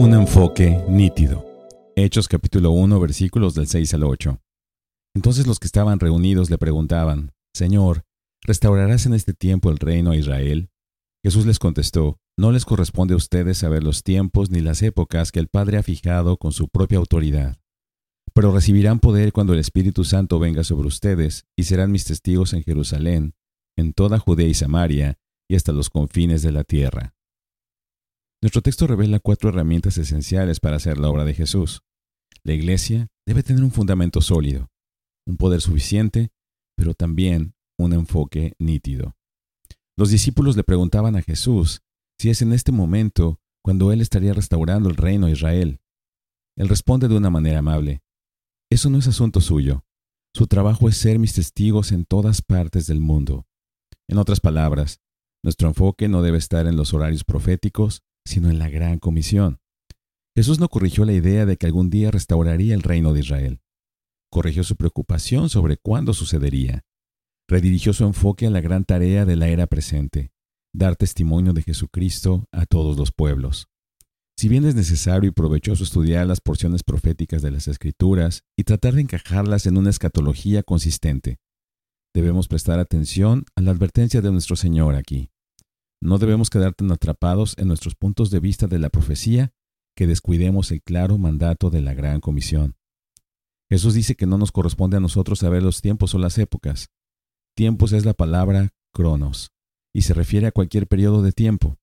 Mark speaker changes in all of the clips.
Speaker 1: Un enfoque nítido. Hechos capítulo 1 versículos del 6 al 8. Entonces los que estaban reunidos le preguntaban, Señor, ¿restaurarás en este tiempo el reino a Israel? Jesús les contestó, No les corresponde a ustedes saber los tiempos ni las épocas que el Padre ha fijado con su propia autoridad. Pero recibirán poder cuando el Espíritu Santo venga sobre ustedes y serán mis testigos en Jerusalén, en toda Judea y Samaria y hasta los confines de la tierra. Nuestro texto revela cuatro herramientas esenciales para hacer la obra de Jesús. La iglesia debe tener un fundamento sólido, un poder suficiente, pero también un enfoque nítido. Los discípulos le preguntaban a Jesús si es en este momento cuando Él estaría restaurando el reino de Israel. Él responde de una manera amable. Eso no es asunto suyo. Su trabajo es ser mis testigos en todas partes del mundo. En otras palabras, nuestro enfoque no debe estar en los horarios proféticos, sino en la gran comisión. Jesús no corrigió la idea de que algún día restauraría el reino de Israel. Corrigió su preocupación sobre cuándo sucedería. Redirigió su enfoque a la gran tarea de la era presente, dar testimonio de Jesucristo a todos los pueblos. Si bien es necesario y provechoso estudiar las porciones proféticas de las Escrituras y tratar de encajarlas en una escatología consistente, debemos prestar atención a la advertencia de nuestro Señor aquí. No debemos quedar tan atrapados en nuestros puntos de vista de la profecía que descuidemos el claro mandato de la gran comisión. Jesús dice que no nos corresponde a nosotros saber los tiempos o las épocas. Tiempos es la palabra cronos, y se refiere a cualquier periodo de tiempo.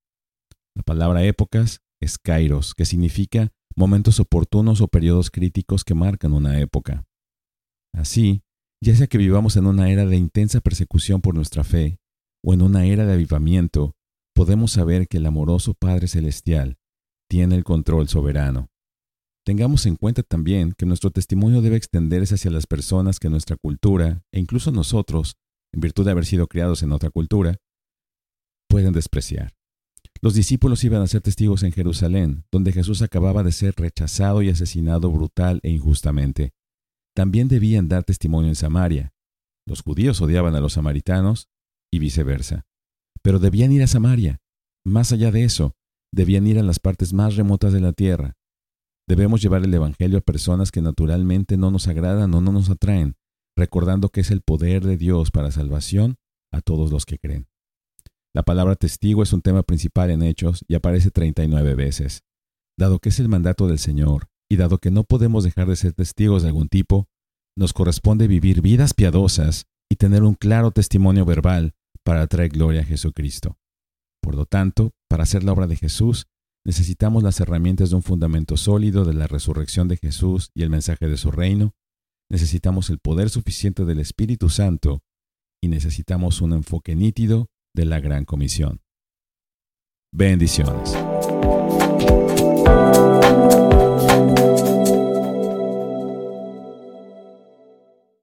Speaker 1: La palabra épocas es kairos, que significa momentos oportunos o periodos críticos que marcan una época. Así, ya sea que vivamos en una era de intensa persecución por nuestra fe, o en una era de avivamiento, podemos saber que el amoroso Padre Celestial tiene el control soberano. Tengamos en cuenta también que nuestro testimonio debe extenderse hacia las personas que nuestra cultura, e incluso nosotros, en virtud de haber sido criados en otra cultura, pueden despreciar. Los discípulos iban a ser testigos en Jerusalén, donde Jesús acababa de ser rechazado y asesinado brutal e injustamente. También debían dar testimonio en Samaria. Los judíos odiaban a los samaritanos y viceversa. Pero debían ir a Samaria. Más allá de eso, debían ir a las partes más remotas de la tierra. Debemos llevar el Evangelio a personas que naturalmente no nos agradan o no nos atraen, recordando que es el poder de Dios para salvación a todos los que creen. La palabra testigo es un tema principal en Hechos y aparece 39 veces. Dado que es el mandato del Señor, y dado que no podemos dejar de ser testigos de algún tipo, nos corresponde vivir vidas piadosas y tener un claro testimonio verbal para traer gloria a Jesucristo. Por lo tanto, para hacer la obra de Jesús, necesitamos las herramientas de un fundamento sólido de la resurrección de Jesús y el mensaje de su reino, necesitamos el poder suficiente del Espíritu Santo y necesitamos un enfoque nítido de la gran comisión. Bendiciones.